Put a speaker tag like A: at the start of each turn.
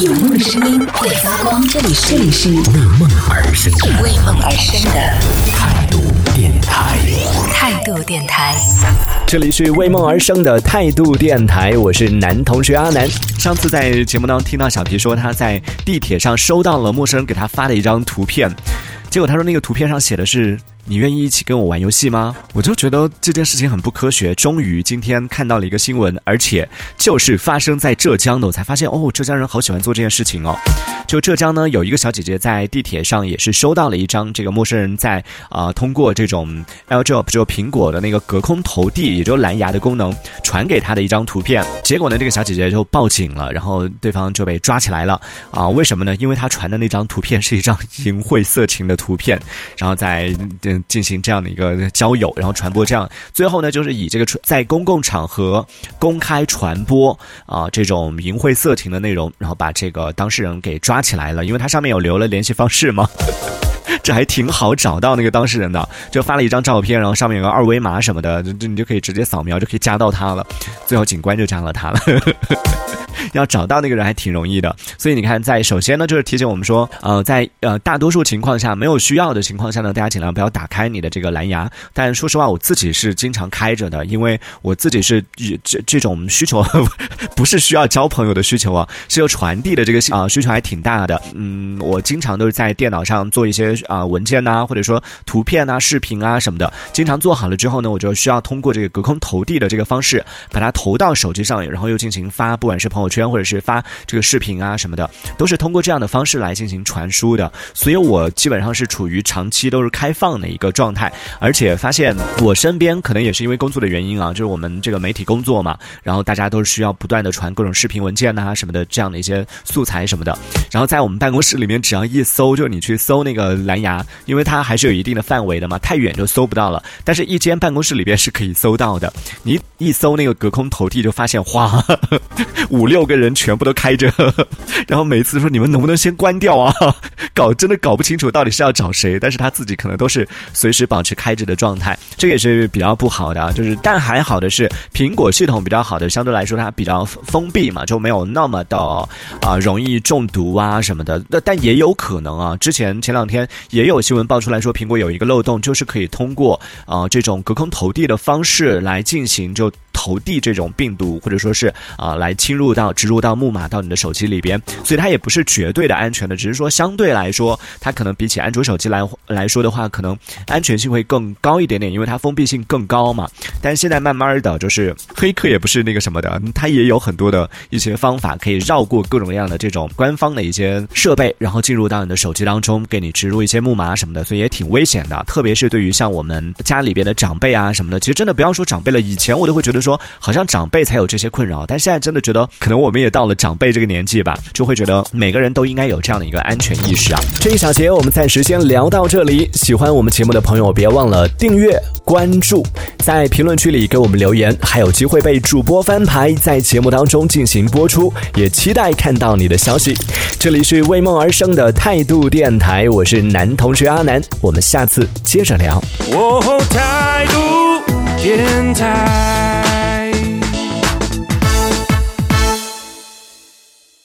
A: 有梦的声音会发光，这里是这里是
B: 为梦而生的
A: 为梦而生的
B: 态度电台。
A: 态度电台。
C: 这里是为梦而生的态度电台，我是男同学阿南。上次在节目当中听到小皮说他在地铁上收到了陌生人给他发的一张图片，结果他说那个图片上写的是。你愿意一起跟我玩游戏吗？我就觉得这件事情很不科学。终于今天看到了一个新闻，而且就是发生在浙江的，我才发现哦，浙江人好喜欢做这件事情哦。就浙江呢，有一个小姐姐在地铁上也是收到了一张这个陌生人在啊通过这种 AirDrop 就苹果的那个隔空投递，也就蓝牙的功能传给她的一张图片。结果呢，这个小姐姐就报警了，然后对方就被抓起来了啊？为什么呢？因为她传的那张图片是一张淫秽色情的图片，然后在进行这样的一个交友，然后传播这样，最后呢，就是以这个在公共场合公开传播啊这种淫秽色情的内容，然后把这个当事人给抓起来了，因为他上面有留了联系方式嘛，这还挺好找到那个当事人的，就发了一张照片，然后上面有个二维码什么的，就你就可以直接扫描就可以加到他了，最后警官就加了他了。要找到那个人还挺容易的，所以你看，在首先呢，就是提醒我们说，呃，在呃大多数情况下没有需要的情况下呢，大家尽量不要打开你的这个蓝牙。但说实话，我自己是经常开着的，因为我自己是这这种需求 不是需要交朋友的需求啊，是要传递的这个啊需求还挺大的。嗯，我经常都是在电脑上做一些啊文件呐，或者说图片啊、视频啊什么的，经常做好了之后呢，我就需要通过这个隔空投递的这个方式，把它投到手机上，然后又进行发，不管是朋友圈。或者是发这个视频啊什么的，都是通过这样的方式来进行传输的，所以我基本上是处于长期都是开放的一个状态，而且发现我身边可能也是因为工作的原因啊，就是我们这个媒体工作嘛，然后大家都是需要不断的传各种视频文件呐什么的这样的一些素材什么的，然后在我们办公室里面，只要一搜，就你去搜那个蓝牙，因为它还是有一定的范围的嘛，太远就搜不到了，但是一间办公室里边是可以搜到的，你一搜那个隔空投递，就发现哗，五六。六个人全部都开着，然后每一次说你们能不能先关掉啊？搞真的搞不清楚到底是要找谁，但是他自己可能都是随时保持开着的状态，这也是比较不好的。就是但还好的是苹果系统比较好的，相对来说它比较封闭嘛，就没有那么的啊容易中毒啊什么的。那但也有可能啊，之前前两天也有新闻爆出来说，苹果有一个漏洞，就是可以通过啊这种隔空投递的方式来进行就。投递这种病毒，或者说是啊，来侵入到、植入到木马到你的手机里边，所以它也不是绝对的安全的，只是说相对来说，它可能比起安卓手机来来说的话，可能安全性会更高一点点，因为它封闭性更高嘛。但是现在慢慢的，就是黑客也不是那个什么的，它也有很多的一些方法可以绕过各种各样的这种官方的一些设备，然后进入到你的手机当中，给你植入一些木马什么的，所以也挺危险的。特别是对于像我们家里边的长辈啊什么的，其实真的不要说长辈了，以前我都会觉得说。好像长辈才有这些困扰，但现在真的觉得能我们也到了长辈这个年纪吧，就会觉得每个人都应该有这样的一个安全意识啊。这一小节我们暂时先聊到这里，喜欢我们节目的朋友别忘了订阅关注，在评论区里给我们留言，还有机会被主播翻牌，在节目当中进行播出，也期待看到你的消息。这里是为梦而生的态度电台，我是男同学阿南，我们下次接着聊。态度电台。